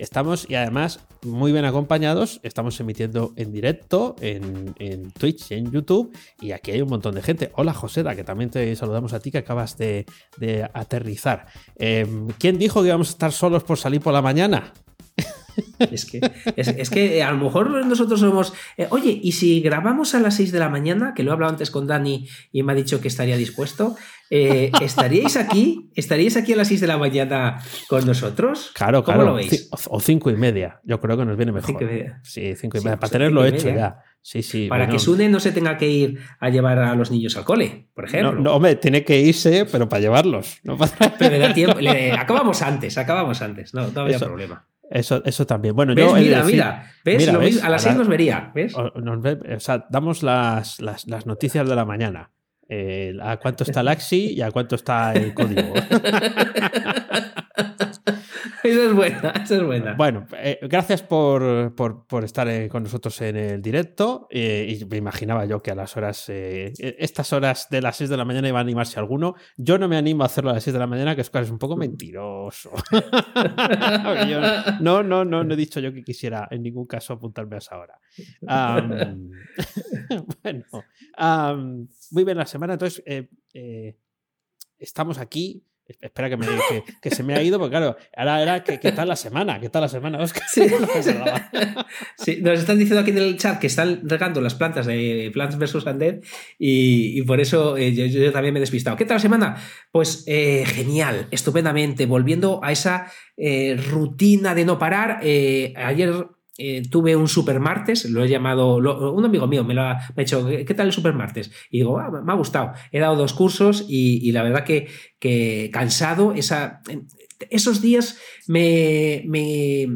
Estamos y además muy bien acompañados. Estamos emitiendo en directo en, en Twitch en YouTube. Y aquí hay un montón de gente. Hola Joseda, que también te saludamos a ti que acabas de, aterrizar. Eh, ¿Quién dijo que íbamos a estar solos por salir por la mañana? Es que, es, es que eh, a lo mejor nosotros somos. eh, oye, ¿y si grabamos a las 6 de la mañana? Que lo he hablado antes con Dani y me ha dicho que estaría dispuesto. eh, ¿Estaríais aquí? ¿Estaríais aquí a las 6 de la mañana con nosotros? Claro, ¿Cómo claro. lo veis? O cinco y media. Yo creo que nos viene mejor. Cinco y media. Sí, cinco y Sí, media. pues Para tenerlo hecho media. ya. Sí, sí. Para bueno. que Sune no se tenga que ir a llevar a los niños al cole, por ejemplo. No, no, hombre, tiene que irse, pero para llevarlos. No para- Pero le da tiempo. le- acabamos antes, acabamos antes. No, no había Eso. problema. Eso, eso también. Bueno, ¿Ves? yo. mira, decir- mira. ¿Ves? Mira, Lo ¿ves? mismo- A las Ahora- 6 nos vería. ¿Ves? O, nos ve- o sea, damos las, las, las noticias de la mañana. Eh, a cuánto está el Axi y a cuánto está el código. Esa es buena, esa es buena. bueno, eh, gracias por, por- por estar eh, con nosotros en el directo. eh, y me imaginaba yo que a las horas, eh, estas horas de las 6 de la mañana iba a animarse alguno. Yo no me animo a hacerlo a las 6 de la mañana, que es un poco mentiroso. Porque yo no, no, no, no he dicho yo que quisiera en ningún caso apuntarme a esa hora. Bueno, muy bien la semana. Entonces, estamos aquí. Es- Espera que, me- que- que se me ha ido, porque claro, ahora era que, ¿qué tal la semana? ¿Qué tal la semana, Oscar? Sí. Sí, nos están diciendo aquí en el chat que están regando las plantas de Plants vs. Undead y, y por eso eh, yo, yo también me he despistado. ¿Qué tal la semana? Pues eh, genial, estupendamente, volviendo a esa eh, rutina de no parar. ayer eh, tuve un super martes, lo he llamado, lo- un amigo mío me lo ha, me ha dicho, ¿qué tal el super martes? Y digo, "Ah, me ha gustado. He dado dos cursos y, y la verdad que, que cansado, esa, esos días me, me,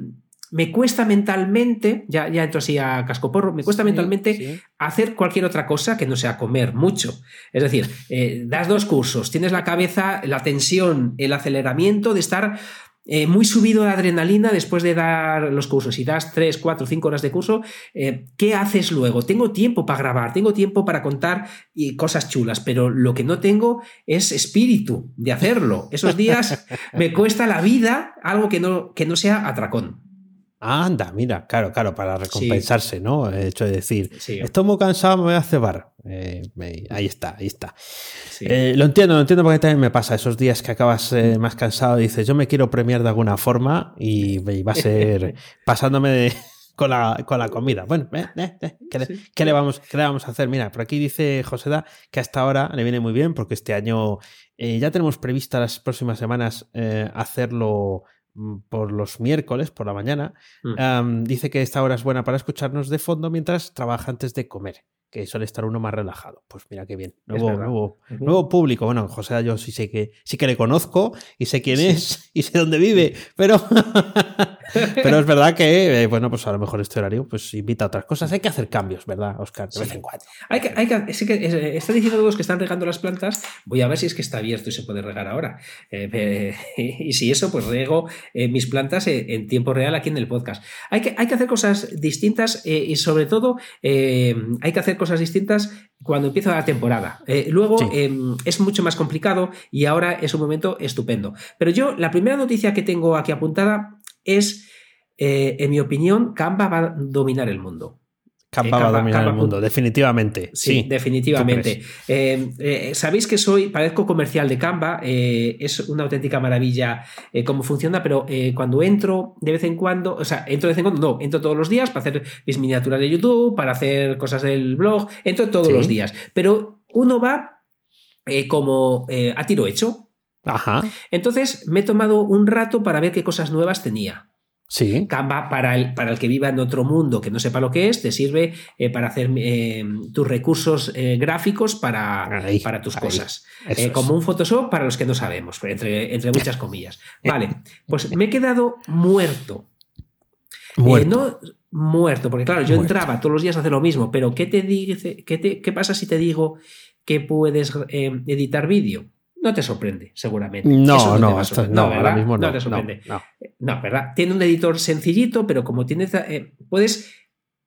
me cuesta mentalmente, ya, ya entro así a cascoporro, me cuesta mentalmente Sí. hacer cualquier otra cosa que no sea comer mucho. Es decir, eh, das dos cursos, tienes la cabeza, la tensión, el aceleramiento de estar eh, muy subido de adrenalina después de dar los cursos. Si das 3, 4, 5 horas de curso, eh, ¿qué haces luego? Tengo tiempo para grabar, tengo tiempo para contar y cosas chulas, pero lo que no tengo es espíritu de hacerlo. Esos días me cuesta la vida algo que no, que no sea atracón. Anda, mira, claro, claro, para recompensarse, ¿no? El hecho de decir, Sí. estoy muy cansado, me voy a cebar. Eh, me- ahí está, ahí está. Sí. Eh, lo entiendo, lo entiendo porque también me pasa esos días que acabas eh, más cansado y dices, yo me quiero premiar de alguna forma y, y va a ser pasándome de- con, la, con la comida. Bueno, eh, eh, eh, ¿qué, le, qué le vamos, ¿qué le vamos a hacer? Mira, por aquí dice Joseda que hasta ahora le viene muy bien porque este año ya tenemos prevista las próximas semanas hacerlo mm, por los miércoles, por la mañana. Mm. Dice que esta hora es buena para escucharnos de fondo mientras trabaja antes de comer, que suele estar uno más relajado. Pues mira qué bien. Nuevo, público. Bueno, José, yo sí sé que sí que le conozco y sé quién Sí. es y sé dónde vive, pero, pero es verdad que, eh, bueno, pues a lo mejor este horario pues invita a otras cosas. Hay que hacer cambios, ¿verdad, Oscar? De Sí. vez en cuando. Hay que, hay que, sí que, está diciendo todos que están regando las plantas. Voy a ver si es que está abierto y se puede regar ahora. Eh, eh, y si eso, pues riego eh, mis plantas en tiempo real aquí en el podcast. Hay que, hay que hacer cosas distintas y sobre todo hay que hacer cosas distintas cuando empieza la temporada. Eh, luego Sí. eh, es mucho más complicado y ahora es un momento estupendo. Pero yo, la primera noticia que tengo aquí apuntada es, eh, en mi opinión, Canva va a dominar el mundo. Canva Eh, va a Canva- dominar el mundo, definitivamente. Sí, Sí, definitivamente. ¿Tú Eh, eh, Sabéis que soy, parezco comercial de Canva, eh, es una auténtica maravilla cómo funciona, pero cuando entro de vez en cuando, o sea, entro de vez en cuando, no, entro todos los días para hacer mis miniaturas de YouTube, para hacer cosas del blog, entro todos Sí. los días, pero uno va como a tiro hecho. Ajá. Entonces me he tomado un rato para ver qué cosas nuevas tenía. Sí. Canva, para el, para el que viva en otro mundo que no sepa lo que es, te sirve eh, para hacer eh, tus recursos eh, gráficos para, Ahí, para tus ahí. cosas. Como un Photoshop para los que no sabemos, entre, entre muchas comillas. Vale, pues me he quedado muerto. Muerto. No muerto, porque claro, yo Muerto. entraba todos los días a hacer lo mismo, pero ¿qué te dice? ¿Qué, te- qué pasa si te digo que puedes editar vídeo? No te sorprende, seguramente. No, Eso te no, a esto- sorprender. no, ahora ¿verdad? mismo no. te sorprende. no, no. No, ¿verdad? Tiene un editor sencillito, pero como tienes, eh, puedes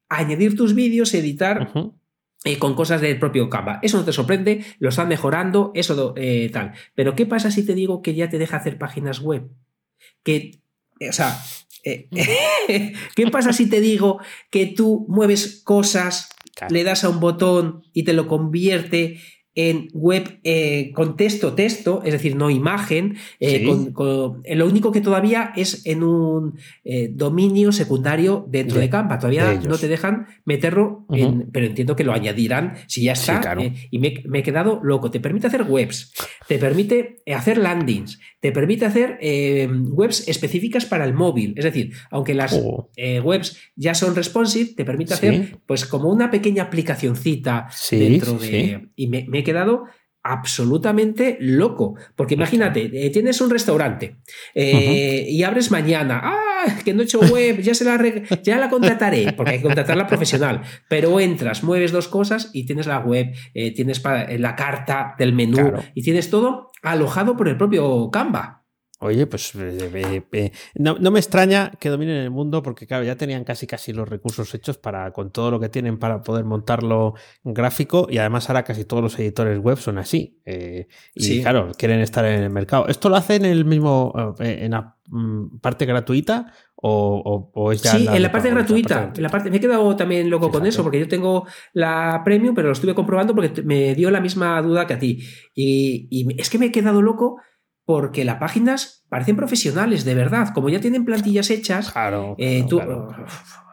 añadir tus vídeos editar eh, con cosas del propio Canva. Eso no te sorprende, lo están mejorando, eso eh, tal. Pero ¿qué pasa si te digo que ya te deja hacer páginas web? Que, eh, o sea, ¿qué pasa si te digo que tú mueves cosas, Claro. le das a un botón y te lo convierte en web eh, con texto, texto, es decir, no imagen, eh, Sí. con- con- eh, lo único que todavía es en un eh, dominio secundario dentro De- de, Canva, todavía de no te dejan meterlo, en- pero entiendo que lo añadirán si ya Sí, está, claro. y me, me he quedado loco, te permite hacer webs, te permite hacer landings, te permite hacer webs específicas para el móvil, es decir, aunque las Oh. webs ya son responsive, te permite Sí. hacer pues como una pequeña aplicacioncita dentro de... Y me, me he quedado absolutamente loco, porque imagínate, eh, tienes un restaurante eh, y abres mañana, ah, que no he hecho web, ya, se la ya la contrataré, porque hay que contratarla profesional, pero entras, mueves dos cosas y tienes la web, eh, tienes la carta del menú Claro. y tienes todo alojado por el propio Canva. Oye, pues eh, eh, eh, no, no me extraña que dominen el mundo porque, claro, ya tenían casi casi los recursos hechos para, con todo lo que tienen para poder montarlo gráfico y además ahora casi todos los editores web son así. eh, y Sí. claro, quieren estar en el mercado. ¿Esto lo hacen en el mismo, en la parte gratuita o, o- o es ya Sí, en la parte gratuita. En la parte, me he quedado también loco con eso, porque yo tengo la premium, pero lo estuve comprobando porque me dio la misma duda que a ti. Y, y es que me he quedado loco porque las páginas parecen profesionales, de verdad. Como ya tienen plantillas hechas, Claro. eh, claro, tú- claro.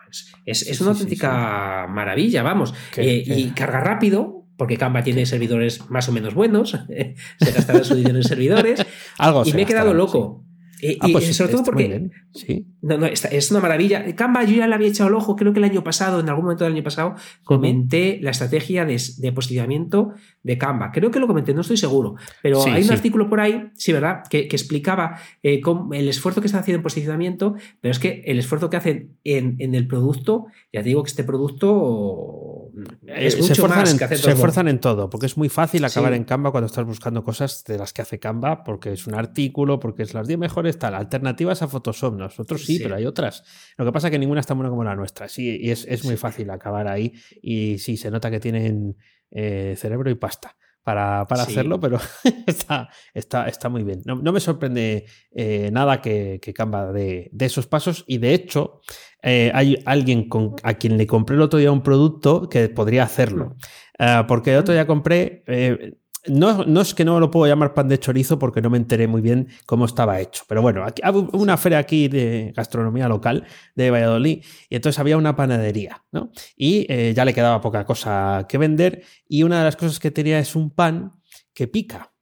es, es- es Sí, una sí, sí, auténtica maravilla, vamos. Eh, Y carga rápido, porque Canva tiene servidores más o menos buenos, se gastará su dinero en servidores, Algo y me he quedado loco. Eh. Ah, y pues sobre todo está porque Sí. no, no, esta- es una maravilla. Canva yo ya le había echado el ojo, creo que el año pasado, en algún momento del año pasado, comenté la estrategia de, de posicionamiento de Canva. Creo que lo comenté, no estoy seguro, pero Sí, hay un sí. artículo por ahí, sí, ¿verdad?, que, que explicaba eh, el esfuerzo que están haciendo en posicionamiento, pero es que el esfuerzo que hacen en, en el producto, ya te digo que este producto es Eh, mucho se esfuerzan, más en, que se todo. esfuerzan en todo, porque es muy fácil acabar Sí. en Canva cuando estás buscando cosas de las que hace Canva, porque es un artículo, porque es las 10 mejores, tal. Alternativas a Photoshop, nosotros sí, Sí. pero hay otras. Lo que pasa es que ninguna es tan buena como la nuestra, sí, y es, es muy fácil acabar ahí. Y sí, se nota que tienen eh, cerebro y pasta. Para, para Sí. hacerlo, pero está, está, está muy bien. No, no me sorprende eh, nada que, que Canva de, de esos pasos y de hecho eh, hay alguien con, a quien le compré el otro día un producto que podría hacerlo. Ah, porque el otro día compré, eh, no, no es que no lo puedo llamar pan de chorizo porque no me enteré muy bien cómo estaba hecho, pero bueno, aquí, una feria aquí de gastronomía local de Valladolid y entonces había una panadería, ¿no? Y eh, ya le quedaba poca cosa que vender y una de las cosas que tenía es un pan que pica.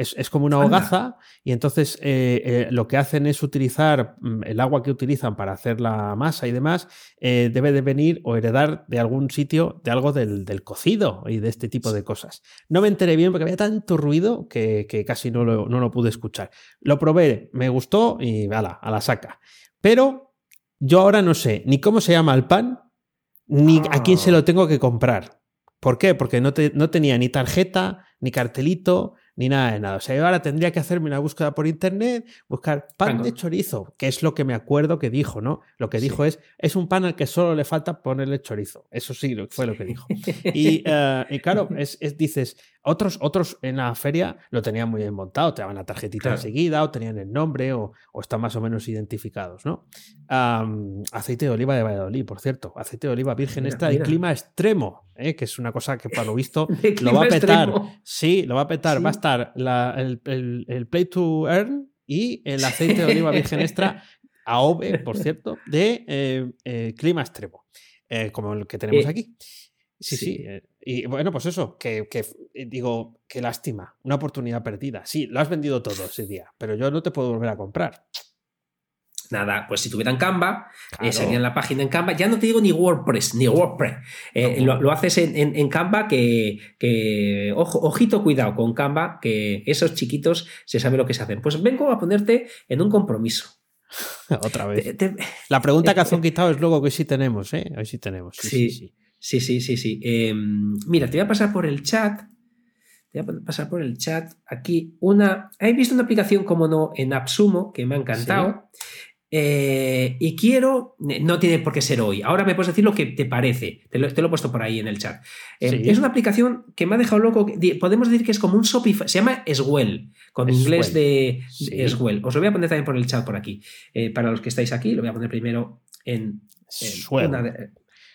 Es, es como una Anda. hogaza y entonces eh, eh, lo que hacen es utilizar mm, el agua que utilizan para hacer la masa y demás, eh, debe de venir o heredar de algún sitio de algo del, del cocido y de este tipo de cosas. No me enteré bien porque había tanto ruido que, que casi no lo, no lo pude escuchar. Lo probé, me gustó y ala, a la saca. Pero yo ahora no sé ni cómo se llama el pan, ni a quién se lo tengo que comprar. ¿Por qué? Porque no, te- no tenía ni tarjeta, ni cartelito, ni nada de nada. O sea, yo ahora tendría que hacerme una búsqueda por internet, buscar pan de chorizo, que es lo que me acuerdo que dijo, ¿no? Lo que Sí. dijo es, es un pan al que solo le falta ponerle chorizo. Eso sí, fue lo que dijo. Y, eh, y claro, es, es- dices, otros, otros en la feria lo tenían muy bien montado, te daban la tarjetita Claro. enseguida, o tenían el nombre, o, o están más o menos identificados, ¿no? Am, aceite de oliva de Valladolid, por cierto. Aceite de oliva virgen Mira, y mira. clima extremo, ¿eh? que es una cosa que para lo visto De lo va a petar. extremo. Sí, lo va a petar. Sí. Va a estar la- el, el- el Play to Earn y el aceite de oliva virgen extra, AOVE, por cierto, de eh, eh, clima extremo, eh, como el que tenemos aquí. Sí, Sí. sí. Y bueno, pues eso, que, que, digo, qué lástima, una oportunidad perdida. Sí, lo has vendido todo ese día, pero yo no te puedo volver a comprar. Nada, pues si tuvieran Canva, eh, Claro. sería la página en Canva. Ya no te digo ni WordPress, ni WordPress. Eh, No. lo, lo haces en, en- en Canva que, que- ojo, ojito, cuidado con Canva, que esos chiquitos se sabe lo que se hacen. Pues vengo a ponerte en un compromiso. Otra vez. Te- te- La pregunta que has quitado es luego que sí tenemos, ¿eh? Hoy sí tenemos. Sí, sí, Sí. sí. Sí, sí, sí, sí. Eh, mira, te voy a pasar por el chat. Te voy a pasar por el chat aquí una. He visto una aplicación, como no, en AppSumo, que me ha encantado. Eh, y quiero. No tiene por qué ser hoy. Ahora me puedes decir lo que te parece. Te lo, te lo he puesto por ahí en el chat. Eh, Sí. Es una aplicación que me ha dejado loco. Podemos decir que es como un Shopify. Se llama Swell, con Swell. inglés de Sí. Swell. Os lo voy a poner también por el chat por aquí. Eh, para los que estáis aquí, lo voy a poner primero en. Swell. una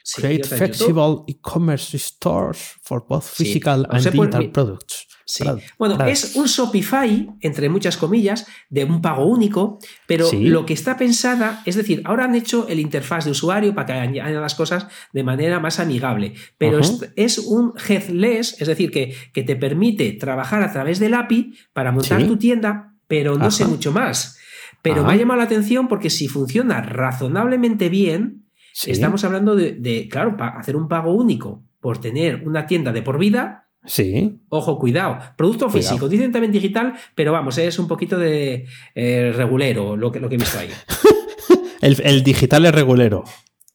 sí, Create flexible e-commerce stores for both physical and digital products. Sí. Bueno, es un Shopify, entre muchas comillas, de un pago único, pero Sí. lo que está pensada, es decir, ahora han hecho el interfaz de usuario para que añadan las cosas de manera más amigable, pero es, es un headless, es decir, que, que te permite trabajar a través del API para montar Sí. tu tienda, pero no sé mucho más. Pero Ajá. me ha llamado la atención porque si funciona razonablemente bien, estamos hablando de, de, claro, para hacer un pago único por tener una tienda de por vida, Sí. Ojo, cuidado. Producto Cuidado. físico, dicen también digital, pero vamos, es un poquito de eh, regulero lo que, lo que he visto ahí. El, el digital es regulero.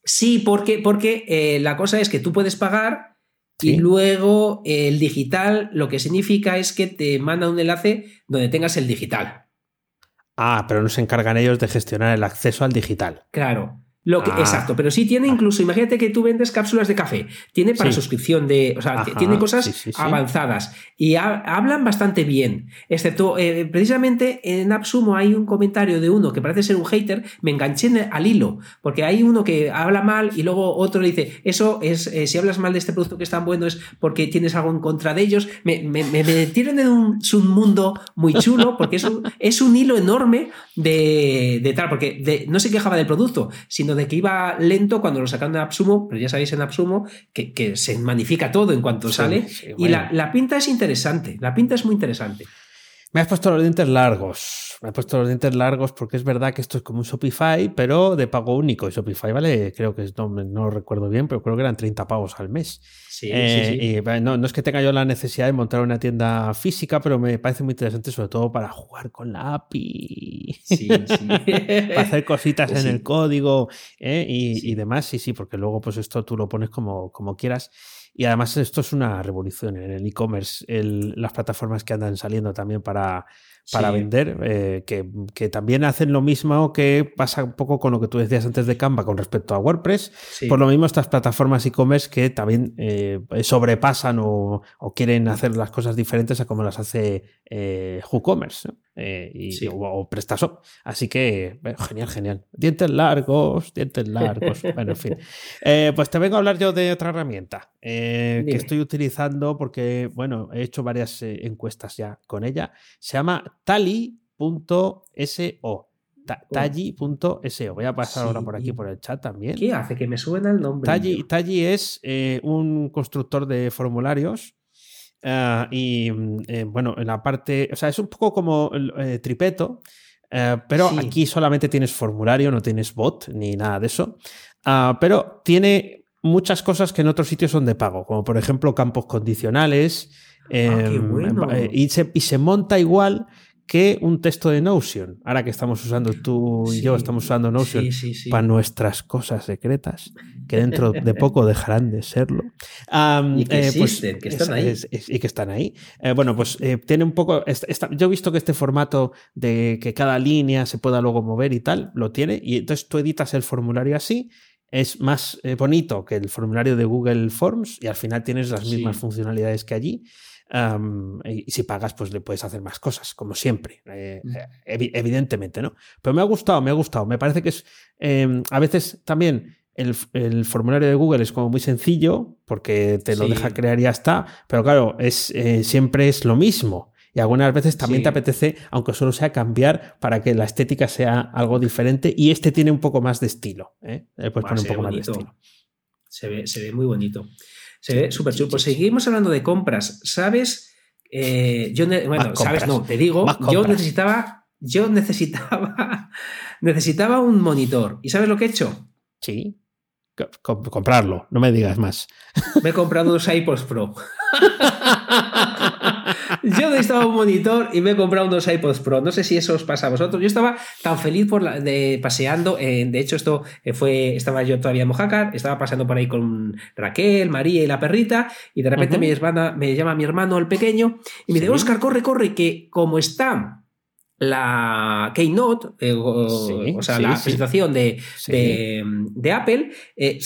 Sí, porque, porque eh, la cosa es que tú puedes pagar Sí. y luego eh, el digital lo que significa es que te manda un enlace donde tengas el digital. Ah, pero no se encargan ellos de gestionar el acceso al digital. Claro. Lo que, Ah. Exacto, pero sí tiene incluso, imagínate que tú vendes cápsulas de café, tiene para Sí. suscripción de, o sea, Ajá, tiene cosas sí, sí, sí. avanzadas y ha- hablan bastante bien, excepto eh, precisamente en AppSumo hay un comentario de uno que parece ser un hater, me enganché en- al hilo, porque hay uno que habla mal y luego otro le dice, eso es, eh, si hablas mal de este producto que es tan bueno es porque tienes algo en contra de ellos, me, me, me metieron en un submundo muy chulo, porque es un, es un hilo enorme de, de tal, porque de- no se quejaba del producto, sino de que iba lento cuando lo sacaron de AppSumo, pero ya sabéis en AppSumo que, que se magnifica todo en cuanto Sí, sale. sí, Y la, la pinta es interesante, la pinta es muy interesante. Me has puesto los dientes largos. Me has puesto los dientes largos porque es verdad que esto es como un Shopify, pero de pago único. Y Shopify vale, creo que es, no, recuerdo bien, pero creo que eran 30 pavos al mes. Sí, Eh, sí, sí. Y bueno, no, no es que tenga yo la necesidad de montar una tienda física, pero me parece muy interesante, sobre todo para jugar con la API. Sí, sí. para hacer cositas Pues en sí. el código ¿eh? y, Sí. y demás, sí, sí, porque luego pues esto tú lo pones como, como quieras. Y además esto es una revolución en el e-commerce, las plataformas que andan saliendo también para, para Sí. vender, eh, que, que también hacen lo mismo que pasa un poco con lo que tú decías antes de Canva con respecto a WordPress. Sí. Por lo mismo estas plataformas e-commerce que también eh, sobrepasan o, o quieren hacer las cosas diferentes a como las hace eh, WooCommerce ¿no? Eh, y, Sí. o, o. Así que, bueno, genial, genial. Dientes largos, dientes largos. bueno, en fin. Eh, pues te vengo a hablar yo de otra herramienta eh, que estoy utilizando porque, bueno, he hecho varias encuestas ya con ella. Se llama tali.so. Ta- Oh. Talli.so. Voy a pasar ahora por aquí por el chat también. ¿Qué hace? Que me suena el nombre. Talli, Talli es eh, un constructor de formularios. Ah, y mm, eh, bueno, en la parte, o sea, es un poco como eh, Tripeto, eh, pero Sí. aquí solamente tienes formulario, no tienes bot ni nada de eso. Ah, pero tiene muchas cosas que en otros sitios son de pago, como por ejemplo campos condicionales. Ah, qué em, bueno. eh, y, se, y se monta igual que un texto de Notion. Ahora que estamos usando tú y yo, estamos usando Notion Sí, sí, sí. para nuestras cosas secretas, que dentro de poco dejarán de serlo. Y que eh, pues, existen, que están es- ahí. es- es- y que están ahí. Eh, bueno, pues eh, tiene un poco. esta- esta- yo he visto que este formato de que cada línea se pueda luego mover y tal, lo tiene. Y entonces tú editas el formulario así. Es más bonito que el formulario de Google Forms y al final tienes las Sí. mismas funcionalidades que allí. Y, y si pagas, pues le puedes hacer más cosas, como siempre. eh, Mm. eh, evi- evidentemente, ¿no? Pero me ha gustado, me ha gustado. Me parece que es. eh, a veces también el, el formulario de Google es como muy sencillo, porque te lo Sí. deja crear y ya está. Pero claro, es, eh, siempre es lo mismo. Y algunas veces también Sí. te apetece, aunque solo sea cambiar para que la estética sea algo diferente. Y este tiene un poco más de estilo. ¿eh? Le puedes poner un poco más de estilo. Se ve, se ve muy bonito. Se ve súper chulo. Pues seguimos hablando de compras. ¿Sabes? Eh, yo bueno, sabes, no, te digo, yo necesitaba, yo necesitaba, necesitaba un monitor. ¿Y sabes lo que he hecho? Sí. comprarlo, no me digas más. Me he comprado dos iPods Pro. yo necesitaba un monitor y me he comprado unos iPods Pro. No sé si eso os pasa a vosotros. Yo estaba tan feliz por la, de paseando. de hecho, esto eh, fue. Estaba yo todavía en Mojácar. Estaba pasando por ahí con Raquel, María y la perrita. Y de repente mi hermana, me llama mi hermano, el pequeño, y me dice: Oscar, corre, corre, que como está la Keynote, eh, o, sea, la presentación de, de, Apple, eh,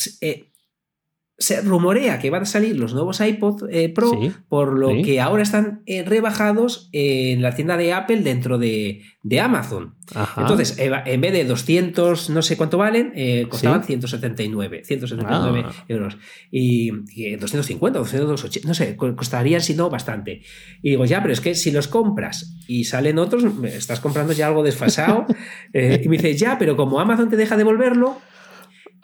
se rumorea que van a salir los nuevos iPod eh, Pro, por lo que ahora están eh, rebajados en la tienda de Apple dentro de, Amazon. Entonces, en vez de 200, no sé cuánto valen, eh, costaban 179, 179 ah. euros. Y, 250, 280, no sé, costarían si no bastante. Y digo, ya, pero es que si los compras y salen otros, estás comprando ya algo desfasado. y me dice, ya, pero como Amazon te deja devolverlo,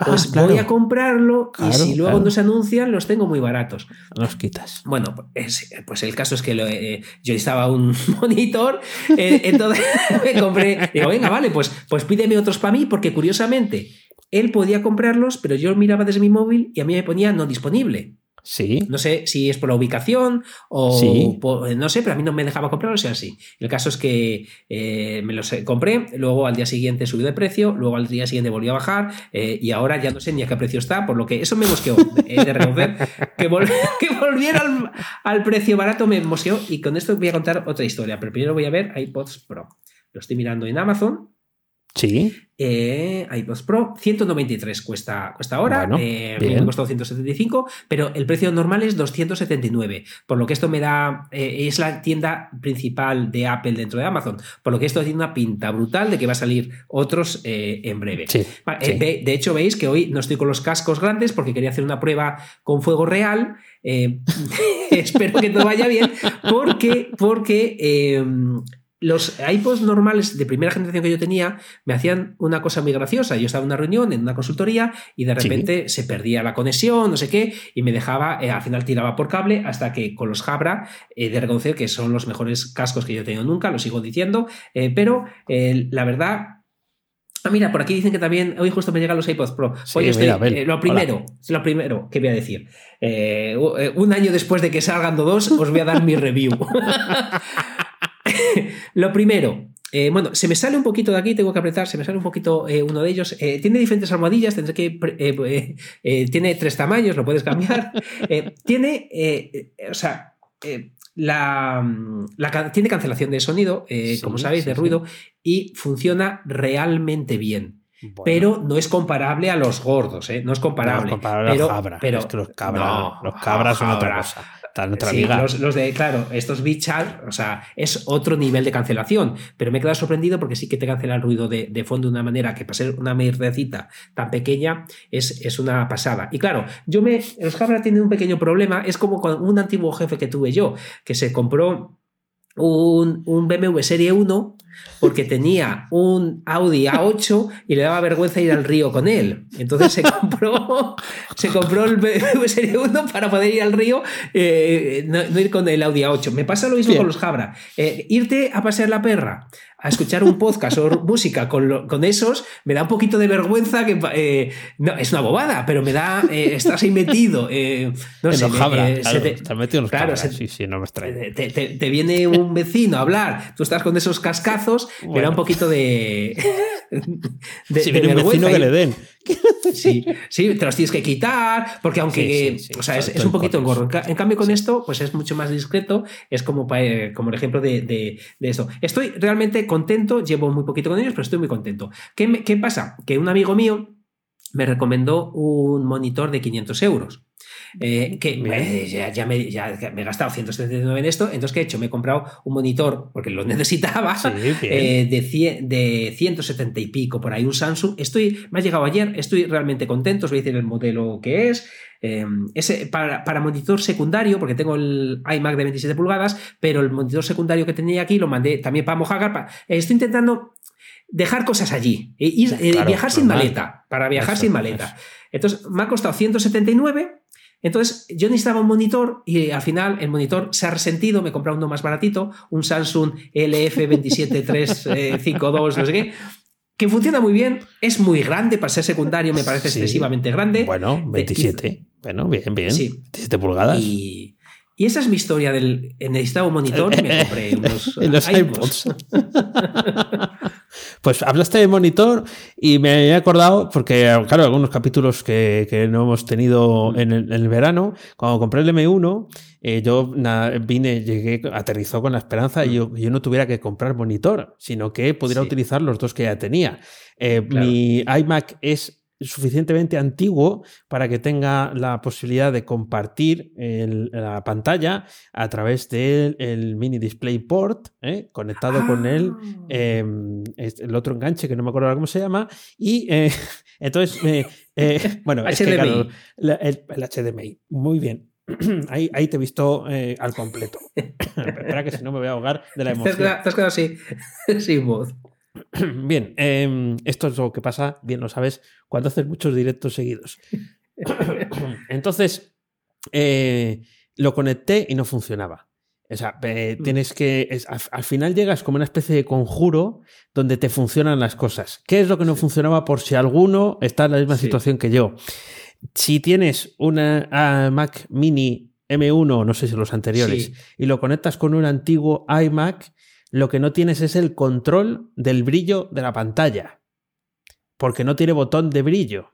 pues ah, voy a comprarlo y si luego no se anuncian, los tengo muy baratos. Los quitas. Bueno, pues, pues el caso es que eh, yo estaba un monitor, eh, entonces me compré. Digo, venga, vale, pues, pues pídeme otros para mí, porque curiosamente él podía comprarlos, pero yo miraba desde mi móvil y a mí me ponía no disponible. Sí. No sé si es por la ubicación o no sé, pero a mí no me dejaba comprarlo, o sea, así. El caso es que eh, me los compré, luego al día siguiente subió de precio, luego al día siguiente volvió a bajar eh, y ahora ya no sé ni a qué precio está, por lo que eso me mosqueó eh, de reconocer que, que volviera al, precio barato me mosqueó y con esto voy a contar otra historia, pero primero voy a ver iPods Pro. Lo estoy mirando en Amazon Sí. Eh, iPods Pro, 193 cuesta, cuesta ahora, eh, me costó 175, pero el precio normal es 279, por lo que esto me da, eh, es la tienda principal de Apple dentro de Amazon, por lo que esto tiene una pinta brutal de que va a salir otros eh, en breve. de hecho, veis que hoy no estoy con los cascos grandes porque quería hacer una prueba con fuego real. espero que todo vaya bien, porque, porque los iPods normales de primera generación que yo tenía me hacían una cosa muy graciosa. Yo estaba en una reunión, en una consultoría, y de repente se perdía la conexión, no sé qué, y me dejaba, eh, al final tiraba por cable, hasta que con los Jabra he de reconocer que son los mejores cascos que yo he tenido nunca, lo sigo diciendo, eh, pero eh, la verdad Ah, mira, por aquí dicen que también hoy justo me llegan los iPods Pro. lo primero, lo primero que voy a decir. un año después de que salgan dos, os voy a dar mi review. Lo primero, eh, bueno, se me sale un poquito de aquí, tengo que apretar, se me sale un poquito eh, uno de ellos. Eh, tiene diferentes almohadillas, tendré que. tiene tres tamaños, lo puedes cambiar. tiene. o sea. La, tiene cancelación de sonido, como sabéis, de ruido, y funciona realmente bien. Pero no es comparable a los gordos, ¿eh? No es comparable. No es comparable pero, a los Pero, los cabras, los cabras son otra cosa. Los, de, claro, estos bichas, o sea, es otro nivel de cancelación, pero me he quedado sorprendido porque sí que te cancela el ruido de, fondo de una manera que para ser una mierdecita tan pequeña es, es una pasada. Y claro, yo me, los Jabra tienen un pequeño problema, es como con un antiguo jefe que tuve yo, que se compró un, un BMW Serie 1 porque tenía un Audi A8 y le daba vergüenza ir al río con él. Entonces se compró, se compró el Serie 1 para poder ir al río, eh, no, ir con el Audi A8. Me pasa lo mismo con los Jabra. Eh, irte a pasear la perra a escuchar un podcast o música con, con, esos, me da un poquito de vergüenza que eh, no, es una bobada, pero me da, eh, estás ahí metido. No sé, te, metido en los claro, sí, sí, no me te, te, viene un vecino a hablar, tú estás con esos cascazos, da un poquito de. de si viene un vecino que le den. Sí, sí, te los tienes que quitar, porque aunque, o sea, es, un poquito engorro. En cambio, con esto, pues es mucho más discreto, es como, eh, como el ejemplo de, de, esto. Estoy realmente contento, llevo muy poquito con ellos, pero estoy muy contento. ¿Qué, qué pasa? Que un amigo mío me recomendó un monitor de 500 euros. Eh, que ya, me, he gastado 179 en esto, entonces ¿qué he hecho? Me he comprado un monitor porque lo necesitaba eh, de, de 170 y pico por ahí, un Samsung. Estoy, me ha llegado ayer, estoy realmente contento, os voy a decir el modelo que es. Em, ese, para, para, monitor secundario, porque tengo el iMac de 27 pulgadas, pero el monitor secundario que tenía aquí lo mandé también para Mojagar. estoy intentando dejar cosas allí, ir, eh, viajar sin maleta, para viajar sin maleta. Entonces, me ha costado 179 Entonces, yo necesitaba un monitor y al final el monitor se ha resentido, me he comprado uno más baratito, un Samsung LF27352, no sé qué, que funciona muy bien, es muy grande para ser secundario, me parece Sí. excesivamente grande. Bueno, 27. Bueno, bien, bien. Sí. 17 pulgadas. Y, y esa es mi historia del necesitaba un monitor y me compré unos, En los iPods. pues hablaste de monitor y me he acordado, porque claro, algunos capítulos que, que no hemos tenido en el, en el verano, cuando compré el M1, eh, yo na- vine, llegué, aterrizó con la esperanza y yo, yo no tuviera que comprar monitor, sino que pudiera Sí. utilizar los dos que ya tenía. Eh, Claro. Mi iMac es suficientemente antiguo para que tenga la posibilidad de compartir el- la pantalla a través del el mini DisplayPort ¿eh? conectado con el, Ah. eh, este- el otro enganche que no me acuerdo ahora cómo se llama y eh, entonces eh, bueno es que, HDMI. claro, la- el, el HDMI muy bien ahí, ahí te he visto eh, al completo espera que si no me voy a ahogar de la emoción te has quedado así, sin voz. Bien, eh, esto es lo que pasa, bien lo sabes, cuando haces muchos directos seguidos. Entonces, eh, lo conecté y no funcionaba. O sea, eh, Mm. tienes que. es- al, al final llegas como una especie de conjuro donde te funcionan las cosas. ¿Qué es lo que no funcionaba por si alguno está en la misma Sí. situación que yo? Si tienes una ah, Mac Mini M1, no sé si los anteriores, Sí. y lo conectas con un antiguo iMac, lo que no tienes es el control del brillo de la pantalla. Porque no tiene botón de brillo.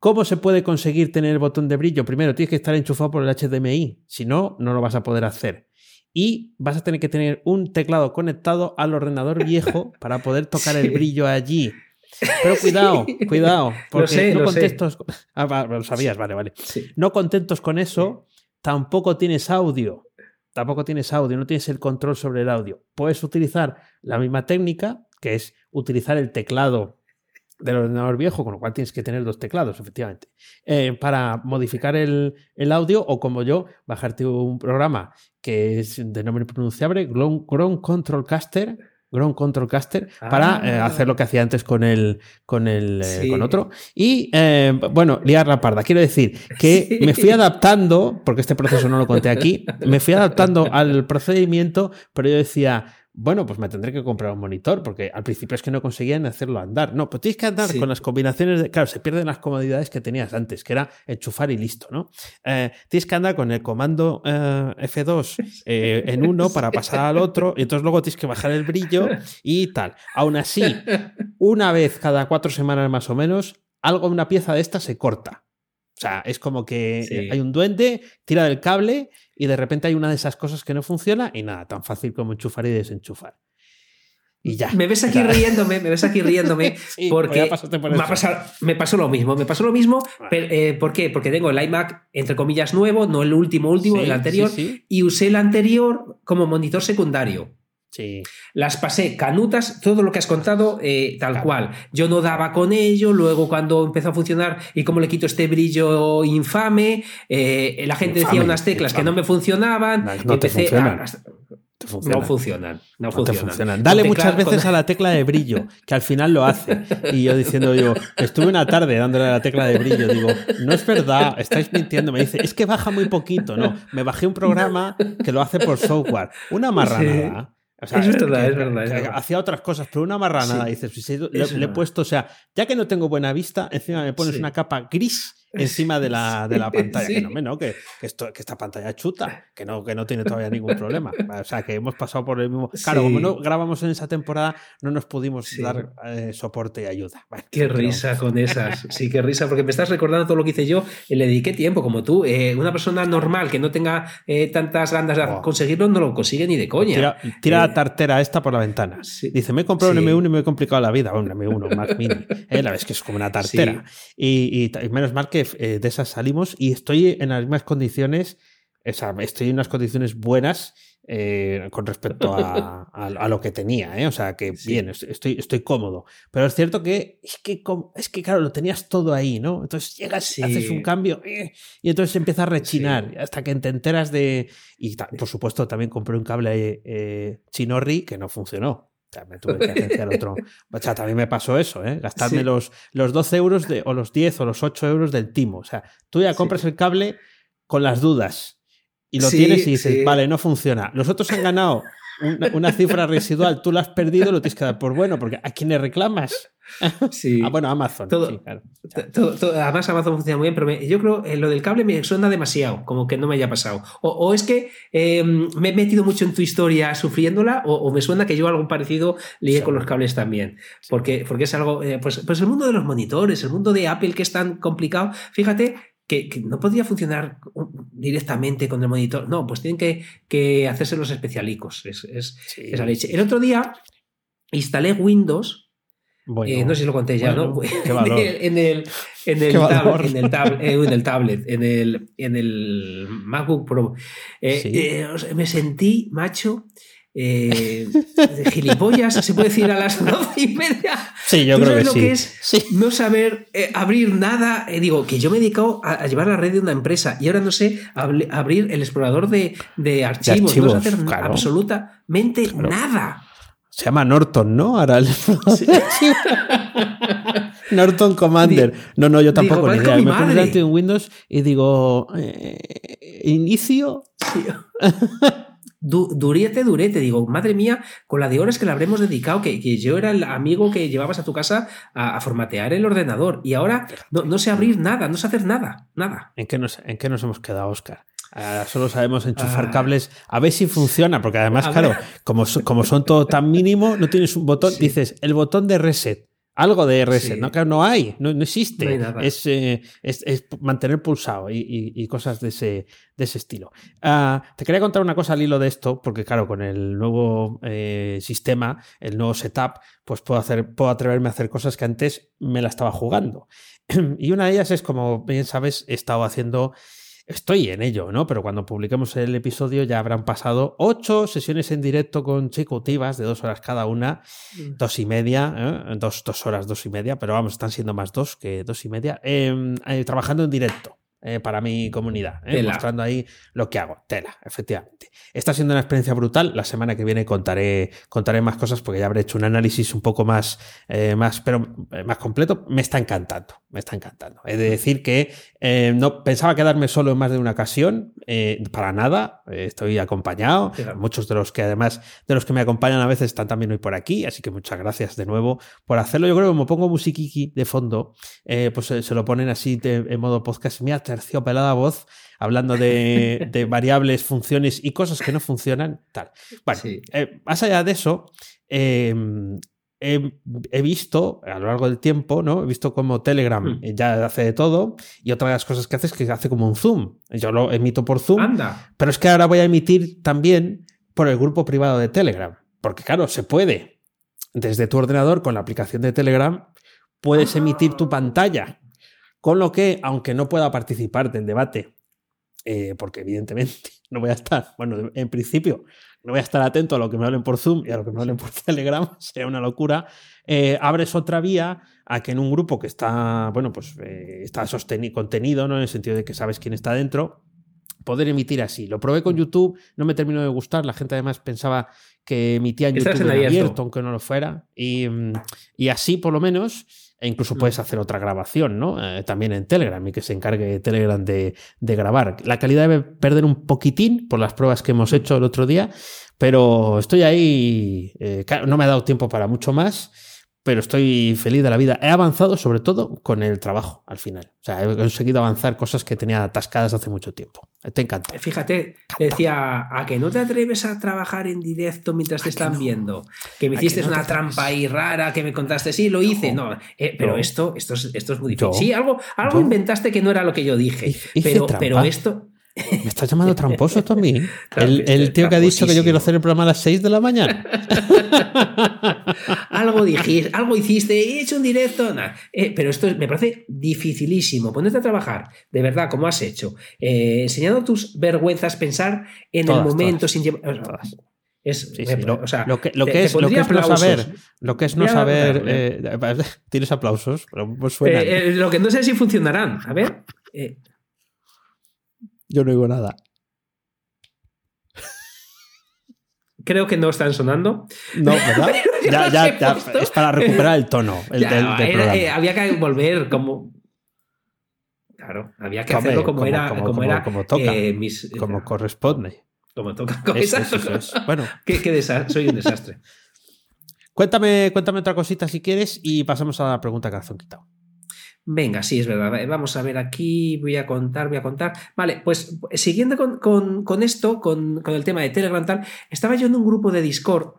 ¿Cómo se puede conseguir tener el botón de brillo? Primero, tienes que estar enchufado por el HDMI. Si no, no lo vas a poder hacer. Y vas a tener que tener un teclado conectado al ordenador viejo para poder tocar el brillo allí. Pero cuidado, Sí. cuidado, porque sé, no lo sé. contentos. Ah, lo sabías, vale, vale. Sí. No contentos con eso, tampoco tienes audio. Tampoco tienes audio, no tienes el control sobre el audio. Puedes utilizar la misma técnica, que es utilizar el teclado del ordenador viejo, con lo cual tienes que tener dos teclados, efectivamente, eh, para modificar el, el audio o como yo, bajarte un programa que es de nombre pronunciable, Ground, Control Caster, Ground Control Caster, para eh, Ah. hacer lo que hacía antes con el, con el eh, con otro. Y eh, bueno, liar la parda. Quiero decir que Sí. me fui adaptando, porque este proceso no lo conté aquí, me fui adaptando al procedimiento, pero yo decía, bueno, pues me tendré que comprar un monitor, porque al principio es que no conseguían hacerlo andar. No, pues tienes que andar Sí. con las combinaciones de. Claro, se pierden las comodidades que tenías antes, que era enchufar y listo, ¿no? Eh, tienes que andar con el comando eh, F2 eh, en uno para pasar al otro, y entonces luego tienes que bajar el brillo y tal. Aún así, una vez cada cuatro semanas más o menos, algo, una pieza de esta se corta. O sea, es como que Sí. eh, hay un duende, tira del cable y de repente hay una de esas cosas que no funciona y nada, tan fácil como enchufar y desenchufar. Y ya. Me ves aquí riéndome, me ves aquí riéndome, Sí, porque ya pasaste por me, pasado- me pasó lo mismo, me pasó lo mismo, pero, eh, ¿por qué? Porque tengo el iMac, entre comillas, nuevo, no el último, último, Sí, el anterior, y usé el anterior como monitor secundario. Sí. Las pasé canutas, todo lo que has contado, eh, tal Claro. cual. Yo no daba con ello, luego cuando empezó a funcionar y cómo le quito este brillo infame, eh, la gente decía unas teclas que no me funcionaban. No, empecé funcionan. a- no funcionan, no, No te funcionan. funcionan. Dale muchas veces con- a la tecla de brillo, que al final lo hace. Y yo diciendo yo, estuve una tarde dándole a la tecla de brillo, digo, no es verdad, estáis mintiendo. Me dice, es que baja muy poquito. No, me bajé un programa que lo hace por software. Una marranada. O sea, Es verdad, que- es verdad, es verdad. Hacía otras cosas, pero una marranada. Sí, dices, si le, he verdad. puesto, o sea, ya que no tengo buena vista, encima me pones Sí. una capa gris encima de la, de la pantalla. Que no, no, que, que esto, que esta pantalla chuta, que no, que no tiene todavía ningún problema. O sea, que hemos pasado por el mismo. Claro, como no grabamos en esa temporada, no nos pudimos dar eh, soporte y ayuda. Bueno, Qué pero- risa con esas. Sí, qué risa, porque me estás recordando todo lo que hice yo. y Le dediqué tiempo, como tú. Eh, una persona normal que no tenga eh, tantas ganas de conseguirlo no lo consigue ni de coña. Tira, tira Eh, la tartera esta por la ventana. sí. Dice, me he comprado Sí. un M1 y me he complicado la vida. Un M1, Mac Mini. Eh, la ves que es como una tartera. Y, y ta- y menos mal que eh, de esas salimos y estoy en las mismas condiciones, o sea, estoy en unas condiciones buenas eh, con respecto a, a- a lo que tenía, ¿eh? O sea, que Sí. bien, est- estoy, estoy cómodo. Pero es cierto que es que, es que claro, lo tenías todo ahí, ¿no? Entonces llegas, Sí. haces un cambio eh, y entonces empieza a rechinar hasta que te enteras de... Y por supuesto también compré un cable eh, Chinorri que no funcionó. Me tuve que agenciar otro. O sea, también me pasó eso, ¿eh? Gastarme los, los 12 euros de, o los 10 o los 8 euros del timo. O sea, tú ya compras el cable, con las dudas. Y lo Sí, tienes y dices, sí. vale, no funciona. Los otros han ganado una, una cifra residual, tú la has perdido, lo tienes que dar por bueno, porque ¿a quién le reclamas? Sí. Ah, bueno, Amazon. Todo- sí, claro. Todo- todo- además, Amazon funciona muy bien, pero me- yo creo que lo del cable me suena demasiado, como que no me haya pasado. O, o es que eh, me he metido mucho en tu historia sufriéndola, o, o me suena que yo algo parecido lié con los cables también. Porque, porque es algo. eh, pues, pues el mundo de los monitores, el mundo de Apple que es tan complicado, fíjate. Que, que no podría funcionar directamente con el monitor. No, pues tienen que, que hacerse los especialicos. Es, es- Sí, esa leche. El otro día instalé Windows Bueno, eh, no sé si lo conté ya, bueno, ¿no? En el, en el, en tab- eh, en el tablet, en el, en el MacBook Pro. Eh, Sí. me sentí, macho, eh, de gilipollas, se puede decir a las doce y media. Sí, yo ¿Tú creo que lo sí. que es Sí. no saber eh, abrir nada? Eh, digo, que yo me he dedicado a, a llevar la red de una empresa y ahora no sé abrir el explorador de, de archivos, no archivos, sé hacer claro. absolutamente Claro. nada. Se llama Norton, ¿no? Ahora el- Norton Commander. No, no, yo tampoco Digo, ni idea. Me pongo delante en Windows y digo, eh, inicio. Du- durete, durete, digo, madre mía, con la de horas que le habremos dedicado, que, que yo era el amigo que llevabas a tu casa a, a formatear el ordenador y ahora no, no sé abrir nada, no sé hacer nada, nada. ¿En qué nos, en qué nos hemos quedado, Oscar? Ahora solo sabemos enchufar Ah. cables a ver si funciona, porque además, claro, como, como son todo tan mínimo, no tienes un botón, Sí. dices el botón de reset. Algo de reset, Sí. no, Claro, no hay, no, no existe. No hay nada. es, eh, es- es mantener pulsado y, y- y cosas de ese, de ese estilo. Ah, te quería contar una cosa al hilo de esto, porque claro, con el nuevo eh, sistema, el nuevo setup, pues puedo, hacer, puedo atreverme a hacer cosas que antes me la estaba jugando. y una de ellas es, como bien sabes, he estado haciendo Estoy en ello, ¿no? Pero cuando publiquemos el episodio ya habrán pasado ocho sesiones en directo consecutivas de dos horas cada una, dos y media, ¿eh? dos, dos horas, dos y media, pero vamos, están siendo más dos que dos y media, eh, eh, trabajando en directo. eh, para mi comunidad, mostrando ahí lo que hago. Tela, efectivamente. Está siendo una experiencia brutal. La semana que viene contaré, contaré más cosas porque ya habré hecho un análisis un poco más, más, pero más completo. Me está encantando, me está encantando. He de decir que eh, no pensaba quedarme solo en más de una ocasión, eh, para nada. Eh, estoy acompañado. Claro. Muchos de los que además de los que me acompañan a veces están también hoy por aquí, así que muchas gracias de nuevo por hacerlo. Yo creo que como pongo musiquiqui de fondo, pues se lo ponen así de- en modo podcast. Mira, terciopelada voz hablando de, de variables, funciones y cosas que no funcionan. Tal. Bueno, Sí. más allá de eso, he, he visto a lo largo del tiempo, ¿no? He visto como Telegram Hmm. ya hace de todo y otra de las cosas que hace es que hace como un Zoom. Yo lo emito por Zoom, Anda. pero es que ahora voy a emitir también por el grupo privado de Telegram. Porque claro, se puede. Desde tu ordenador con la aplicación de Telegram puedes emitir tu pantalla. Con lo que, aunque no pueda participar del debate, eh, porque evidentemente no voy a estar, bueno, en principio no voy a estar atento a lo que me hablen por Zoom y a lo que me hablen por Telegram, sería una locura, eh, abres otra vía a que en un grupo que está, bueno, pues eh, está sostenido, contenido, ¿no? En el sentido de que sabes quién está dentro, poder emitir así. Lo probé con YouTube, no me terminó de gustar, la gente además pensaba que emitía en YouTube en abierto, aunque no lo fuera, y, mm, y así por lo menos... E incluso Mm. puedes hacer otra grabación, ¿no? Eh, también en Telegram y que se encargue Telegram de, de grabar. La calidad debe perder un poquitín por las pruebas que hemos hecho el otro día, pero estoy ahí. eh, no me ha dado tiempo para mucho más, pero estoy feliz de la vida. He avanzado sobre todo con el trabajo al final. O sea, he conseguido avanzar cosas que tenía atascadas hace mucho tiempo. Te encanta. Fíjate, te decía, a que no te atreves a trabajar en directo mientras te ¿A que están no? viendo. Que me ¿A que hiciste no una trampa ahí rara, que me contaste, sí, lo hice. No, eh, pero esto, esto, es, esto es muy difícil. Yo. Sí, algo, algo Yo. inventaste que no era lo que yo dije. Hice- hice pero, trampa. pero esto. ¿Me estás llamando tramposo tú a mí? Claro El, el tío que ha dicho que yo quiero hacer el programa a las 6 de la mañana. algo dijiste, algo hiciste, he hecho un directo. Nah, eh, pero esto es- me parece dificilísimo. Ponerte a trabajar, de verdad, como has hecho, eh, enseñando tus vergüenzas, pensar en Todas, el momento todas. sin llevar. Todas. Es, Sí, me- lo, o sea, lo que, lo te- que te es, lo que es no saber, lo que es no saber, eh, tienes aplausos, pero pues suenan. Eh, lo que no sé si funcionarán. A ver. eh, Yo no oigo nada. creo que no están sonando. No, ¿verdad? Ya, ya, ya, es para recuperar el tono el Ya, del, del era- eh, había que volver como. Claro, había que hacerlo como, era, como, era, como toca, eh, mis- como corresponde. como toca. Como Eso, eso, eso es. Bueno, Qué- qué soy un desastre. cuéntame, cuéntame otra cosita si quieres y pasamos a la pregunta calzón quitado. Venga, sí, es verdad. Vamos a ver aquí, voy a contar, voy a contar. Vale, pues siguiendo con, con- con esto, con, con el tema de Telegram tal, estaba yo en un grupo de Discord.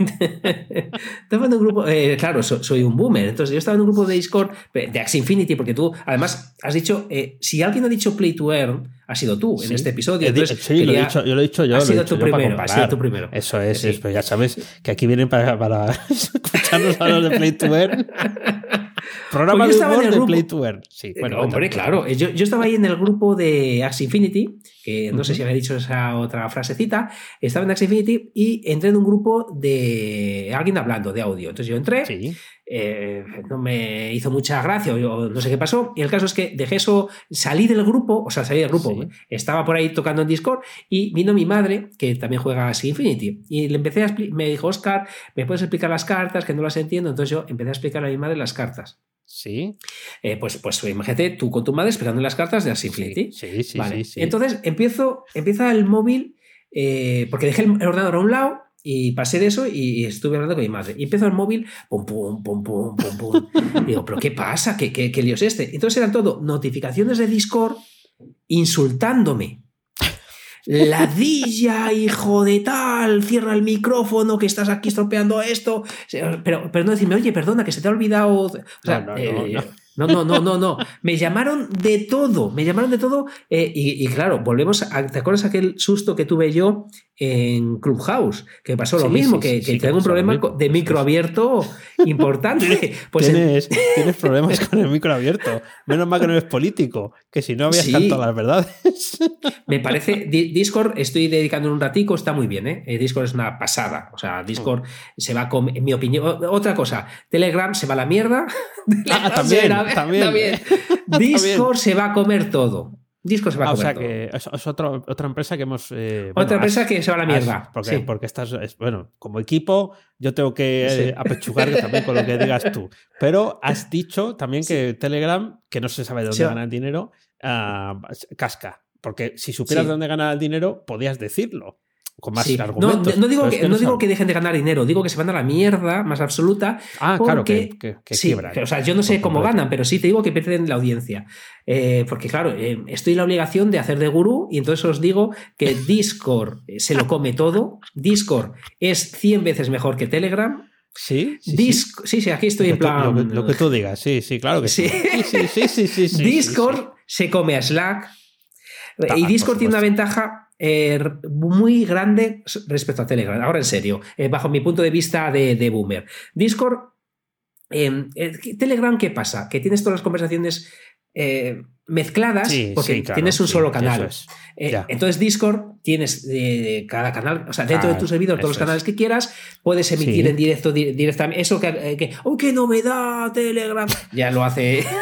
estaba en un grupo, eh, claro, so- soy un boomer, entonces yo estaba en un grupo de Discord de Axie Infinity, porque tú, además, has dicho, eh, si alguien ha dicho Play to Earn, ha sido tú en Sí. este episodio. Entonces sí, lo he quería- dicho, yo lo he dicho yo. ha lo he sido dicho tu yo para primero, ha sido tu primero. Eso es, Sí. es, pero ya sabes que aquí vienen para, para escucharnos a los de Play to Earn. Programa Pues yo de estaba en humor el de grupo. Play to Earn. Sí, Eh, bueno, hombre, claro. Yo, yo estaba ahí en el grupo de Axie Infinity, que no sé si había dicho esa otra frasecita. Estaba en Axie Infinity y entré en un grupo de alguien hablando de audio. Entonces yo entré, Sí, eh, no me hizo mucha gracia, o yo no sé qué pasó. Y el caso es que dejé eso, salí del grupo, o sea, salí del grupo, Sí. estaba por ahí tocando en Discord y vino mi madre, que también juega a Axie Infinity. Y le empecé a me dijo, Oscar, ¿me puedes explicar las cartas? Que no las entiendo. Entonces yo empecé a explicar a mi madre las cartas. sí. Eh, pues, pues imagínate tú con tu madre explicando las cartas de Axie Infinity. Sí, sí, Vale. sí, sí. Entonces empiezo, empieza el móvil, eh, porque dejé el ordenador a un lado y pasé de eso y estuve hablando con mi madre. Y empiezo el móvil, pum, pum, pum, pum, pum, pum. Y digo, ¿pero qué pasa? ¿Qué, qué, qué lío es este? Entonces eran todo notificaciones de Discord insultándome. Ladilla, hijo de tal, cierra el micrófono que estás aquí estropeando esto. Pero, pero no decirme, oye, perdona, que se te ha olvidado. O sea, No, no, eh, no, no. no, no, no, no, no. Me llamaron de todo, me llamaron de todo. eh, y, y claro, volvemos a. ¿Te acuerdas aquel susto que tuve yo en Clubhouse? Que pasó lo Sí, mismo, sí, que, sí, que sí, que tengo un problema de micro abierto importante. Pues en- tienes, problemas con el micro abierto. Menos mal que no eres político, que si no habías cantado las verdades. me parece. Di- Discord, estoy dedicando un ratico, está muy bien, ¿eh? Eh, Discord es una pasada. O sea, Discord se va con. En mi opinión. Otra cosa, Telegram se va a la mierda. Ah, también, Será- también. Discord se va a comer todo. Discord se va a Ah, o comer sea todo. que es, es otro- otra empresa que hemos. eh, Otra bueno, empresa has- que se va a la has- mierda. porque, sí. porque estás. es- bueno, como equipo, yo tengo que Sí. eh, apechugar también con lo que digas tú. Pero has dicho también que Telegram, que no se sabe de dónde Sí. gana el dinero, ah, casca. Porque si supieras Sí. de dónde gana el dinero, podías decirlo. Con más Sí. No, argumentos. no digo, que, no digo que dejen de ganar dinero, digo que se van a la mierda más absoluta. Ah, claro, porque- que, que, que sí, quiebran. o sea, yo no sé cómo ganan, pero sí te digo que pierden la audiencia. Eh, porque, claro, eh, estoy en la obligación de hacer de gurú y entonces os digo que Discord eh, se lo come todo. Discord es 100 veces mejor que Telegram. Sí, sí, sí. Disc- sí, sí, aquí estoy Lo en tú, plan. lo que- lo que tú digas, sí, sí, claro que sí. Sí. Discord se come a Slack. Ah, y Discord tiene una ventaja eh, muy grande respecto a Telegram. Ahora en serio, eh, bajo mi punto de vista de, de boomer. Discord, eh, eh, Telegram, ¿qué pasa? Que tienes todas las conversaciones mezcladas Sí, porque sí, claro, tienes un sí, solo canal. es. Entonces Discord tienes eh, cada canal, o sea, dentro de Ah, tu servidor todos los es. canales que quieras, puedes emitir en directo di- directamente. Eso que, que ¡oh, qué novedad! Telegram. Ya lo hace.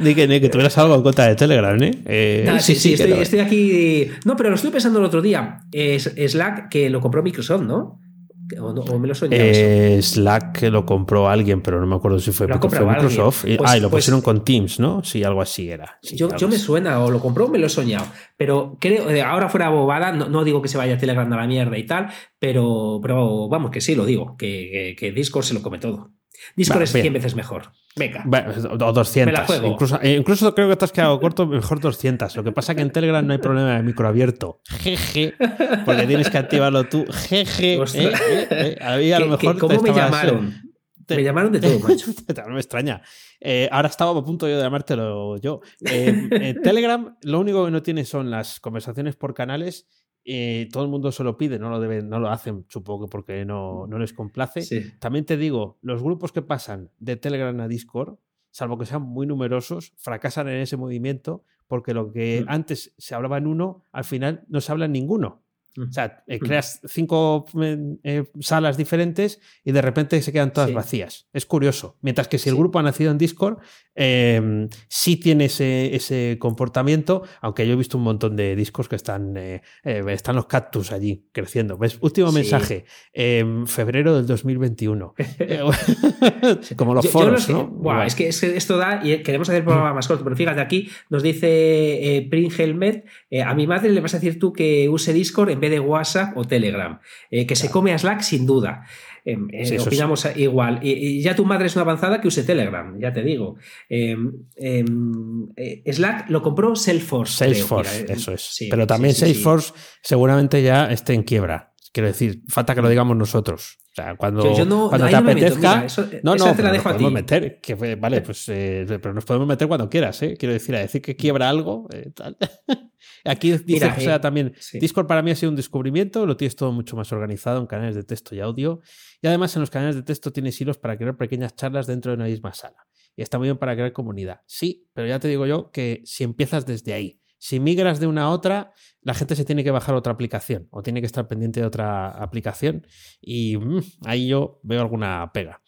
Ni que, ni que tuvieras algo en contra de Telegram, ¿eh? Eh, sí, sí, estoy, aquí. No, pero lo estuve pensando el otro día. Es Slack que lo compró Microsoft, ¿no? O, no- o me lo soñaba. Eh, Slack que lo compró alguien, pero no me acuerdo si fue, porque fue. Microsoft. Pues- ah, y lo pues- pusieron con Teams, ¿no? Sí, algo así era. Sí, yo, me suena, o lo compró o me lo he soñado. Pero creo, eh, ahora fuera bobada, no, no digo que se vaya Telegram a la mierda y tal, pero, pero vamos, que sí lo digo, que, que, que Discord se lo come todo. Discord Vale, es bien. 100 veces mejor. Venga. O 200. Me la juego. Incluso, eh, incluso creo que te has quedado corto, mejor 200. Lo que pasa que en Telegram no hay problema de micro abierto. Jeje. Porque tienes que activarlo tú. Jeje. Eh, eh, eh. A lo ¿Qué- mejor ¿Cómo te me llamaron? te- Me llamaron de todo, macho. no me extraña. Eh, ahora estaba a punto yo de llamártelo yo. Eh, eh, Telegram lo único que no tiene son las conversaciones por canales. Eh, todo el mundo se lo pide, no lo deben, no lo hacen, supongo que porque no, no les complace. Sí. También te digo, los grupos que pasan de Telegram a Discord, salvo que sean muy numerosos, fracasan en ese movimiento porque lo que Mm. antes se hablaba en uno, al final no se habla en ninguno. O sea, eh, creas cinco eh, salas diferentes y de repente se quedan todas Sí. vacías. Es curioso. Mientras que si el Sí. grupo ha nacido en Discord, eh, sí tiene ese, ese comportamiento, aunque yo he visto un montón de discos que están, eh, eh, están los cactus allí creciendo. ¿Ves? Último Sí. mensaje, em, febrero del 2021. Eh, Como los Yo- yo foros, los ¿no? Igual. es que es que esto da, y queremos hacer el programa más corto, pero fíjate aquí, nos dice eh, Prin Helmet, eh, a mi madre le vas a decir tú que use Discord en vez de WhatsApp o Telegram, eh, que se come a Slack sin duda. Eh, eh, Sí, opinamos igual. Y, y ya tu madre es una avanzada que use Telegram, ya te digo. Eh, eh, eh, Slack lo compró Salesforce. Salesforce, eso es. sí, Pero también. Salesforce seguramente ya esté en quiebra. Quiero decir, falta que lo digamos nosotros. O sea, cuando, Yo- yo no- cuando te no me apetezca. mira, eso- no, no, te la dejo nos a podemos ti. meter. Que, vale, pues, eh, pero nos podemos meter cuando quieras, ¿eh? Quiero decir, a decir que quiebra algo. eh, tal. Aquí dice Mira, José eh, también: sí. Discord para mí ha sido un descubrimiento, lo tienes todo mucho más organizado en canales de texto y audio. Y además en los canales de texto tienes hilos para crear pequeñas charlas dentro de una misma sala. Y está muy bien para crear comunidad. Sí, pero ya te digo yo que si empiezas desde ahí, si migras de una a otra, la gente se tiene que bajar otra aplicación o tiene que estar pendiente de otra aplicación. Y mm, ahí yo veo alguna pega.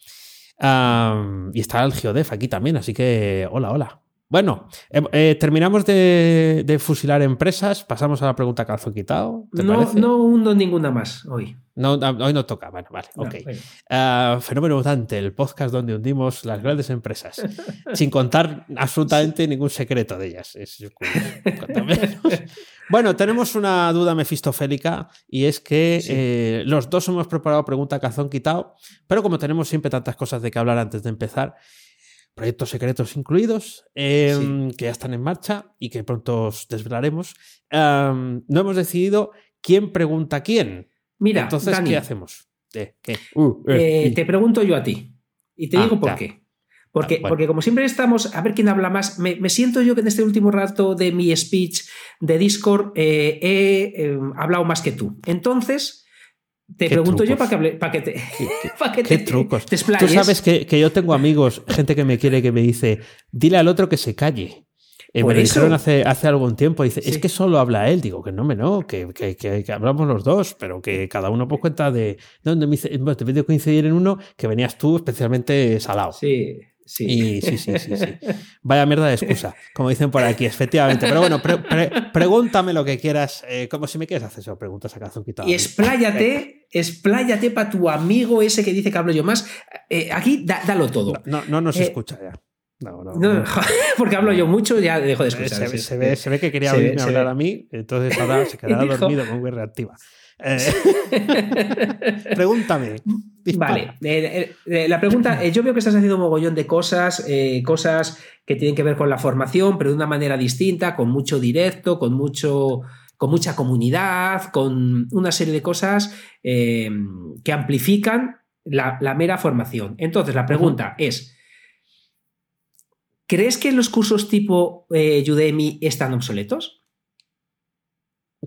Y está el Geodef aquí también, así que hola, hola. Bueno, eh, eh, terminamos de, de fusilar empresas, pasamos a la pregunta calzo quitado. ¿te No, parece? no hundo ninguna más hoy. No, hoy no toca, bueno, vale, No, ok. Ah, Fenómeno Mutante, el podcast donde hundimos las grandes empresas, sin contar absolutamente ningún secreto de ellas. Es menos. Bueno, tenemos una duda mefistofélica y es que Sí. eh, los dos hemos preparado pregunta cazón quitado, pero como tenemos siempre tantas cosas de que hablar antes de empezar, proyectos secretos incluidos, eh, que ya están en marcha y que pronto os desvelaremos, ah, no hemos decidido quién pregunta a quién. Mira, Entonces, Dani, ¿qué hacemos? Eh, ¿qué? Uh, eh, eh, te pregunto yo a ti. Y te Ah, digo por qué. Porque, Ah, bueno. porque como siempre estamos, a ver quién habla más, me, me siento yo que en este último rato de mi speech de Discord eh, he eh, hablado más que tú. Entonces, te pregunto yo para que, hable- para que te... para que qué te- trucos. te Tú sabes que, que yo tengo amigos, gente que me quiere, que me dice, dile al otro que se calle. Eh, me lo dijeron hace, hace algún tiempo. Dice, Sí. es que solo habla él. Digo, que no, me no, que, que, que- hablamos los dos, pero que cada uno por cuenta de. No, me dice, bueno, te coincidir en uno que venías tú especialmente salado. Sí, sí. Y sí, sí, sí, sí. Vaya mierda de excusa, como dicen por aquí, efectivamente. Pero bueno, pre- pre- pregúntame lo que quieras, eh, como si me quieres hacer eso, preguntas a calzón quitado. Y expláyate, expláyate para tu amigo ese que dice que hablo yo más. Eh, aquí da- dalo todo. No, no nos Eh, escucha ya. No, no. Porque hablo yo mucho, ya dejo de escuchar. Se, Sí, se sí. ve, se ve que quería se ve, oírme hablar ve. a mí, entonces ahora se quedará dormido con muy reactiva. Eh, pregúntame. dispara. Vale, eh, eh, la pregunta, yo veo que estás haciendo un mogollón de cosas, cosas que tienen que ver con la formación, pero de una manera distinta, con mucho directo, con mucho con mucha comunidad, con una serie de cosas que amplifican la, la mera formación. Entonces, la pregunta es, ¿crees que los cursos tipo Udemy están obsoletos?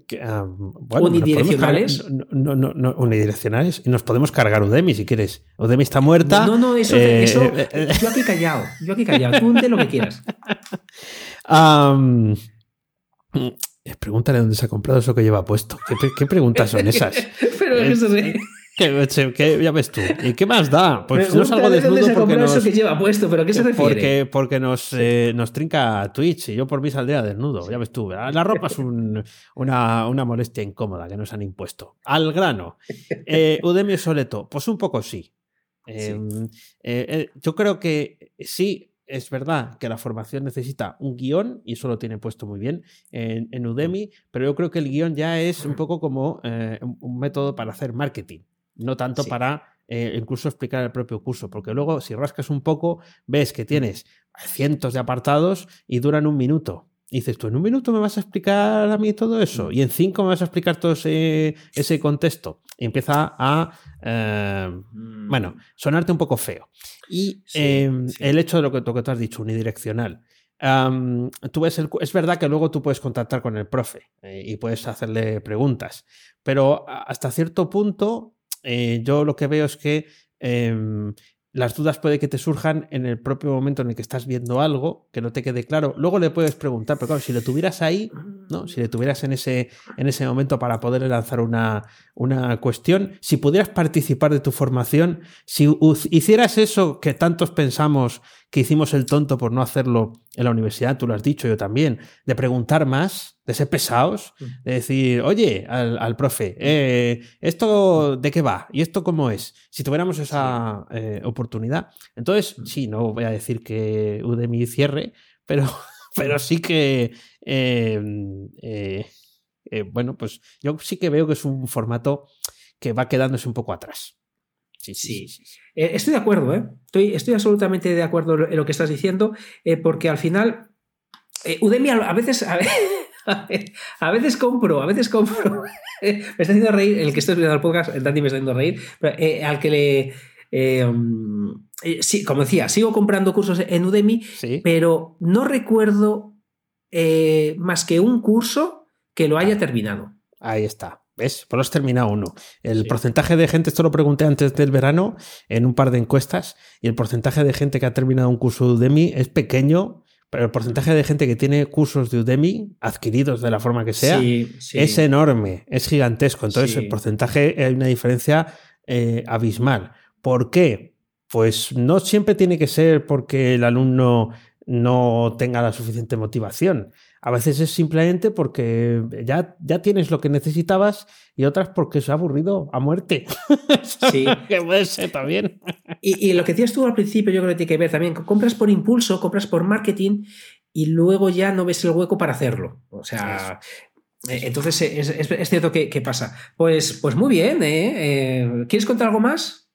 Que, ah, bueno, Unidireccionales. cargar- No, no, no, unidireccionales. Y nos podemos cargar Udemy si quieres. Udemy está muerta. No, no, eso, eh, eso eh, eh, yo aquí callado, yo aquí callado, tú de lo que quieras. Eh, pregúntale dónde se ha comprado eso que lleva puesto. ¿Qué, pre- qué preguntas son esas? Pero Eh, eso sí. ¿Qué, che, qué- ya ves tú. ¿Y qué más da? Pues no salgo desnudo se porque nos, eso que lleva puesto, pero ¿a qué se refiere? Porque, porque nos, eh, nos trinca Twitch y yo por mí saldría desnudo. Ya ves tú, la ropa es un- una, una molestia incómoda que nos han impuesto. Al grano. Eh, Udemy Soleto, pues un poco sí. Eh, eh, eh, yo creo que sí, es verdad que la formación necesita un guion y eso lo tiene puesto muy bien en, en Udemy, pero yo creo que el guion ya es un poco como eh, un método para hacer marketing, no tanto Sí. para eh, incluso explicar el propio curso, porque luego si rascas un poco ves que tienes cientos de apartados y duran un minuto. Y dices, tú en un minuto me vas a explicar a mí todo eso y en cinco me vas a explicar todo ese, ese contexto. Y empieza a, eh, bueno, sonarte un poco feo. Y Sí, eh, sí. el hecho de lo que, lo que tú has dicho, unidireccional. Tú ves el es verdad que luego tú puedes contactar con el profe eh, y puedes hacerle preguntas, pero hasta cierto punto eh, yo lo que veo es que em, las dudas puede que te surjan en el propio momento en el que estás viendo algo que no te quede claro. Luego le puedes preguntar, pero claro, si le tuvieras ahí, ¿no? Si le tuvieras en ese, en ese momento para poder lanzar una, una cuestión, si pudieras participar de tu formación, si hicieras eso que tantos pensamos que hicimos el tonto por no hacerlo en la universidad, tú lo has dicho, yo también, de preguntar más, de ser pesados, mm. de decir, oye, al, profe, eh, ¿esto de qué va? ¿Y esto cómo es? Si tuviéramos esa eh, oportunidad. Entonces, mm. sí, no voy a decir que Udemy cierre, pero, pero sí que, em, eh, bueno, pues yo sí que veo que es un formato que va quedándose un poco atrás. Sí, sí, estoy de acuerdo, estoy, estoy absolutamente de acuerdo en lo que estás diciendo, porque al final, Udemy a veces, a, veces compro, a veces compro. me está haciendo reír, el que estoy viendo el podcast, el Dani me está haciendo reír, al que le. Um, sí, como decía, sigo comprando cursos en Udemy, pero no recuerdo más que un curso que lo haya terminado. Ahí está. ¿Ves? Por lo has terminado uno. El porcentaje de gente, esto lo pregunté antes del verano en un par de encuestas, y el porcentaje de gente que ha terminado un curso de Udemy es pequeño, pero el porcentaje de gente que tiene cursos de Udemy adquiridos de la forma que sea es enorme, es gigantesco. Entonces, el porcentaje hay una diferencia eh, abismal. ¿Por qué? Pues no siempre tiene que ser porque el alumno no tenga la suficiente motivación. A veces es simplemente porque ya, ya tienes lo que necesitabas y otras porque se ha aburrido a muerte. Sí. que puede ser también. Y, lo que decías tú al principio, yo creo que tiene que ver también. Compras por impulso, compras por marketing y luego ya no ves el hueco para hacerlo. O sea. Eh, entonces es, cierto que, pasa. Pues, pues muy bien, ¿eh? ¿eh? ¿Quieres contar algo más?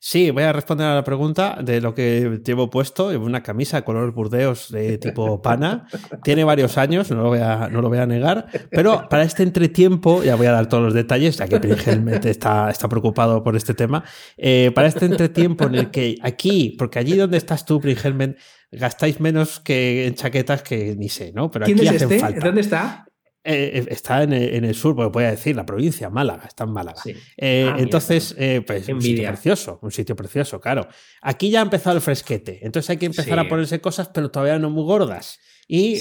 Sí, voy a responder a la pregunta de lo que llevo puesto. Una camisa color burdeos de tipo pana. Tiene varios años, no lo voy a, no lo voy a negar. Pero para este entretiempo, ya voy a dar todos los detalles, ya que Pringelmet está, está preocupado por este tema. Eh, para este entretiempo en el que aquí, porque allí donde estás tú, Pringelmet, gastáis menos que en chaquetas que ni sé, ¿no? Pero aquí hacen este? falta. ¿Dónde está? Eh, está en el, sur, pues voy a decir, la provincia, Málaga, está en Málaga. Eh, ah, entonces, eh, pues un sitio precioso, un sitio precioso, claro. Aquí ya ha empezado el fresquete, entonces hay que empezar a ponerse cosas, pero todavía no muy gordas. Y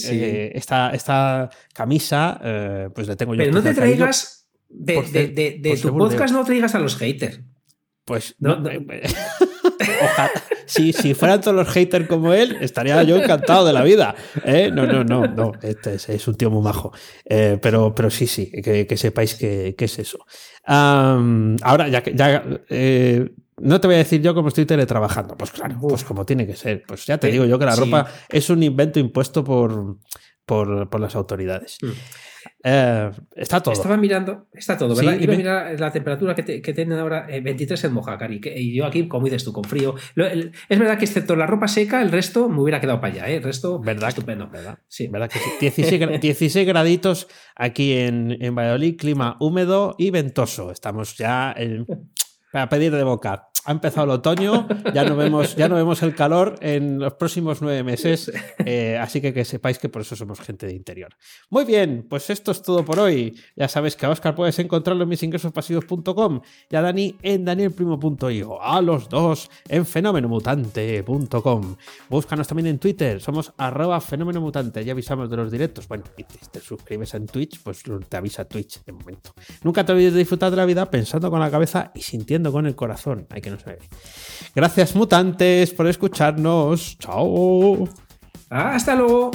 esta, esta, camisa, pues le tengo yo. Pero no te traigas, de, tu podcast no traigas a los haters. Pues no, si, si fueran todos los haters como él, estaría yo encantado de la vida. ¿eh? No, no, no, no. Este es, un tío muy majo. Eh, pero, pero sí, sí, que, sepáis que, es eso. ahora, ya que ya. Eh, no te voy a decir yo cómo estoy teletrabajando. Pues claro, pues como tiene que ser. Pues ya te digo yo que la ropa es un invento impuesto por, por, las autoridades. Mm. Eh, está todo. Estaba mirando, está todo, ¿verdad? Iba a mirar la temperatura que, tienen ahora, 23 eh, en Mojacari, y yo aquí, como dices tú, con frío. es verdad que excepto la ropa seca, el resto me hubiera quedado para allá, ¿eh? El resto, ¿verdad? estupendo. ¿verdad? Sí. ¿verdad que sí? 16, graditos aquí en, en Valladolid, clima húmedo y ventoso. Estamos ya en, para pedir de boca ha empezado el otoño, ya no vemos, ya no vemos el calor en los próximos nueve meses, eh, así que que sepáis que por eso somos gente de interior. Muy bien, pues esto es todo por hoy. Ya sabes que a Oscar puedes encontrarlo en misingresospasivos.com y a Dani en danielprimo.io, a los dos en fenomenomutante.com. Búscanos también en Twitter, somos arroba fenomenomutante, ya avisamos de los directos. Bueno, y te, te suscribes en Twitch, pues te avisa Twitch de momento. Nunca te olvides de disfrutar de la vida pensando con la cabeza y sintiendo con el corazón. Hay que Gracias mutantes por escucharnos. Chao. Hasta luego.